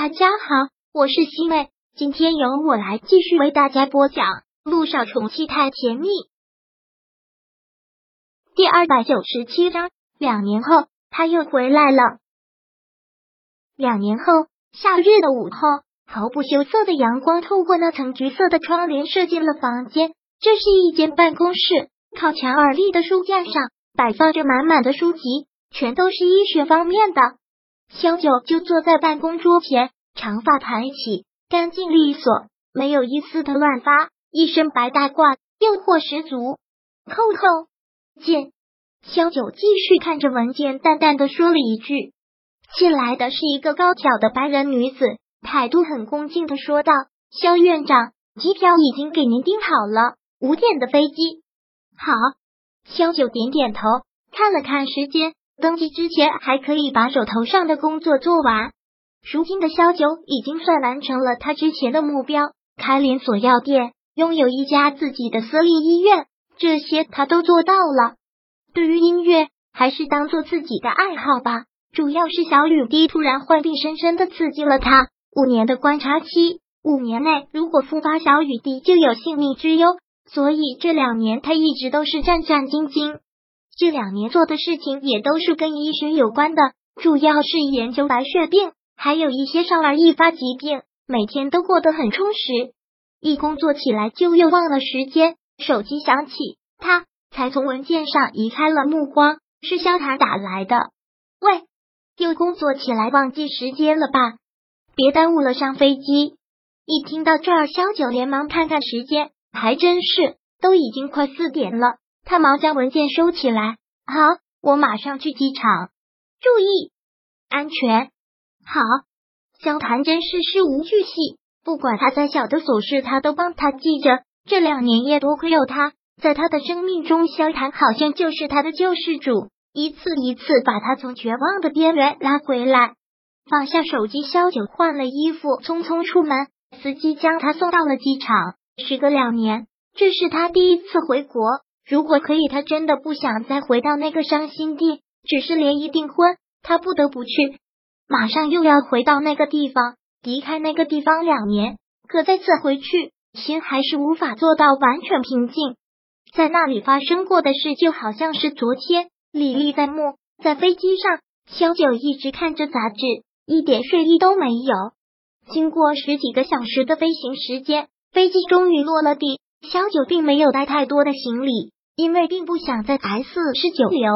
大家好，我是西妹，今天由我来继续为大家播讲《路上宠妻太甜蜜》第二百九十七章。两年后，他又回来了。两年后，夏日的午后，毫不羞涩的阳光透过那层橘色的窗帘射进了房间。这是一间办公室，靠墙而立的书架上摆放着满满的书籍，全都是医学方面的。萧九就坐在办公桌前，长发盘起，干净利索，没有一丝的乱发，一身白大褂，诱惑十足。扣扣，见萧九继续看着文件，淡淡的说了一句：“进来的是一个高挑的白人女子，态度很恭敬的说道：‘萧院长，机票已经给您订好了，五点的飞机。’好。”萧九点点头，看了看时间。登记之前还可以把手头上的工作做完。如今的萧九已经算完成了他之前的目标：开连锁药店，拥有一家自己的私立医院，这些他都做到了。对于音乐，还是当做自己的爱好吧。主要是小雨滴突然患病，深深的刺激了他。五年的观察期，五年内如果复发，小雨滴就有性命之忧。所以这两年他一直都是战战兢兢。这两年做的事情也都是跟医学有关的，主要是研究白血病，还有一些少儿易发疾病，每天都过得很充实。一工作起来就又忘了时间，手机响起，他才从文件上移开了目光，是萧塔打来的。喂，又工作起来忘记时间了吧？别耽误了上飞机。一听到这儿，萧九连忙看看时间，还真是，都已经快四点了。他忙将文件收起来。好，我马上去机场，注意安全。好，萧谈真是事无巨细，不管他再小的琐事，他都帮他记着。这两年也多亏有他，在他的生命中，萧谈好像就是他的救世主，一次一次把他从绝望的边缘拉回来。放下手机，萧九换了衣服，匆匆出门。司机将他送到了机场。时隔两年，这是他第一次回国。如果可以，他真的不想再回到那个伤心地。只是连一订婚，他不得不去。马上又要回到那个地方，离开那个地方两年，可再次回去，心还是无法做到完全平静。在那里发生过的事，就好像是昨天，历历在目。在飞机上，萧九一直看着杂志，一点睡意都没有。经过十几个小时的飞行时间，飞机终于落了地。萧九并没有带太多的行李。因为并不想在 S 市久留，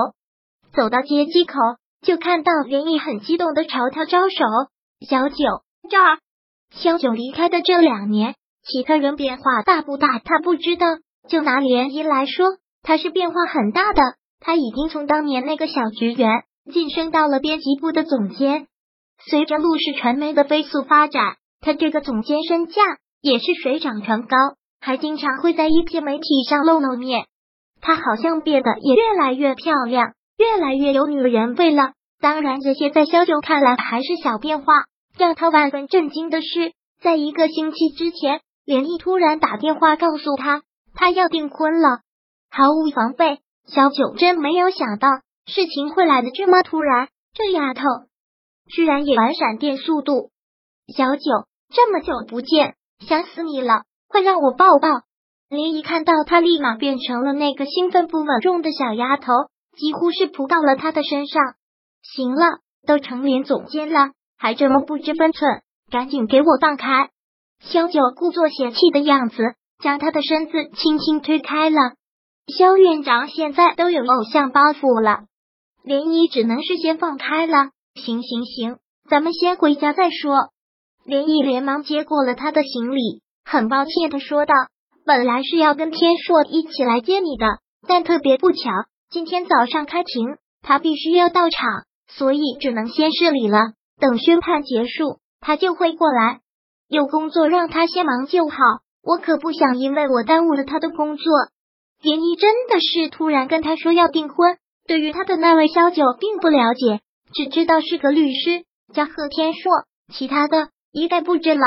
走到街机口，就看到连毅很激动的朝他招手。小九这儿，小九离开的这两年，其他人变化大不大？他不知道。就拿连毅来说，他是变化很大的。他已经从当年那个小职员晋升到了编辑部的总监。随着陆氏传媒的飞速发展，他这个总监身价也是水涨船高，还经常会在一些媒体上露露面。她好像变得也越来越漂亮，越来越有女人味了。当然，这些在萧九看来还是小变化。让他万分震惊的是，在一个星期之前，连毅突然打电话告诉他，他要订婚了。毫无防备，萧九真没有想到事情会来的这么突然。这丫头居然也玩闪电速度。小九，这么久不见，想死你了，快让我抱抱。林一看到他，立马变成了那个兴奋不稳重的小丫头，几乎是扑到了他的身上。行了，都成连总监了，还这么不知分寸，赶紧给我放开！萧九故作嫌弃的样子，将他的身子轻轻推开了。萧院长现在都有偶像包袱了，连依只能是先放开了。行行行，咱们先回家再说。连依连忙接过了他的行李，很抱歉的说道。本来是要跟天硕一起来接你的，但特别不巧，今天早上开庭，他必须要到场，所以只能先施礼了。等宣判结束，他就会过来。有工作让他先忙就好，我可不想因为我耽误了他的工作。连依真的是突然跟他说要订婚，对于他的那位萧九并不了解，只知道是个律师，叫贺天硕，其他的一概不知了。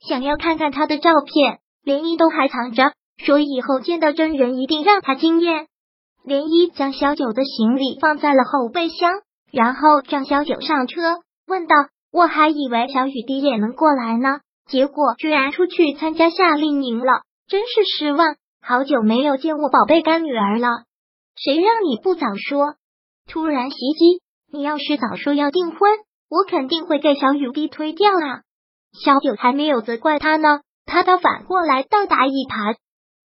想要看看他的照片。连依都还藏着，说以后见到真人一定让他惊艳。连依将小九的行李放在了后备箱，然后让小九上车，问道：“我还以为小雨滴也能过来呢，结果居然出去参加夏令营了，真是失望。好久没有见我宝贝干女儿了，谁让你不早说？突然袭击，你要是早说要订婚，我肯定会给小雨滴推掉啊！小九还没有责怪他呢，他倒反过来倒打一耙。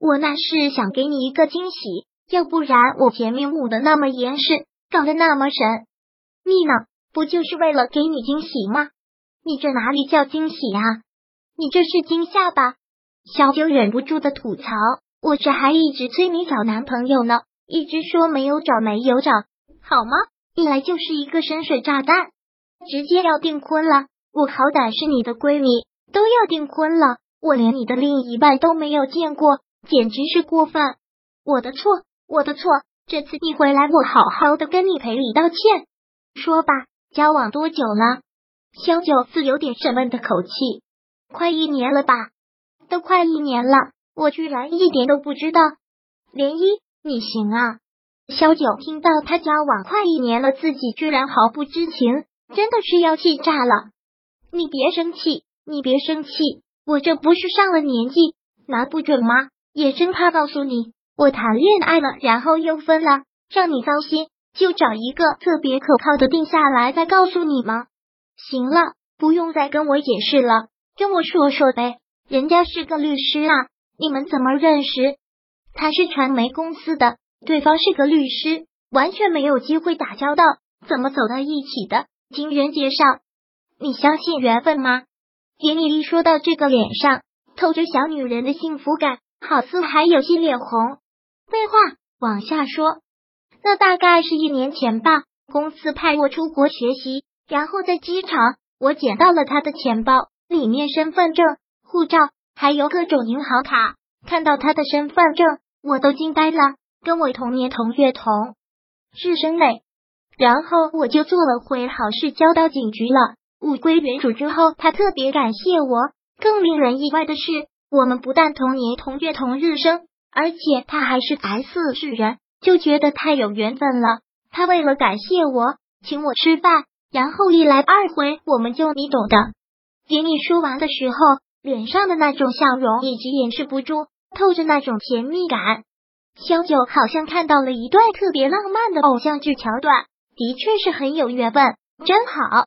我那是想给你一个惊喜，要不然我前面捂的那么严实，搞得那么神秘呢，不就是为了给你惊喜吗？你这哪里叫惊喜啊？你这是惊吓吧？小九忍不住的吐槽。我这还一直催你找男朋友呢，一直说没有找没有找，好吗？一来就是一个深水炸弹，直接要订婚了。我好歹是你的闺蜜，都要订婚了，我连你的另一半都没有见过，简直是过分。我的错，我的错。这次你回来，我好好的跟你赔礼道歉。说吧，交往多久了？萧九似有点审问的口气，快一年了吧？都快一年了。我居然一点都不知道，涟漪，你行啊！萧九听到他交往快一年了，自己居然毫不知情，真的是要气炸了。你别生气，你别生气，我这不是上了年纪，拿不准吗？也生怕告诉你我谈恋爱了，然后又分了，让你糟心，就找一个特别可靠的定下来再告诉你吗？行了，不用再跟我解释了，跟我说说呗。人家是个律师啊。你们怎么认识？他是传媒公司的，对方是个律师，完全没有机会打交道，怎么走到一起的？经人介绍，你相信缘分吗？严丽丽说到这个，脸上透着小女人的幸福感，好似还有些脸红。废话，往下说。那大概是一年前吧，公司派我出国学习，然后在机场，我捡到了他的钱包，里面身份证、护照。还有各种银行卡，看到他的身份证，我都惊呆了，跟我同年同月同日生嘞。然后我就做了回好事，交到警局了。物归原主之后，他特别感谢我。更令人意外的是，我们不但同年同月同日生，而且他还是 S 市人，就觉得太有缘分了。他为了感谢我，请我吃饭，然后一来二回，我们就你懂的。给你说完的时候。脸上的那种笑容一直掩饰不住，透着那种甜蜜感。萧九好像看到了一段特别浪漫的偶像剧桥段，的确是很有缘分，真好。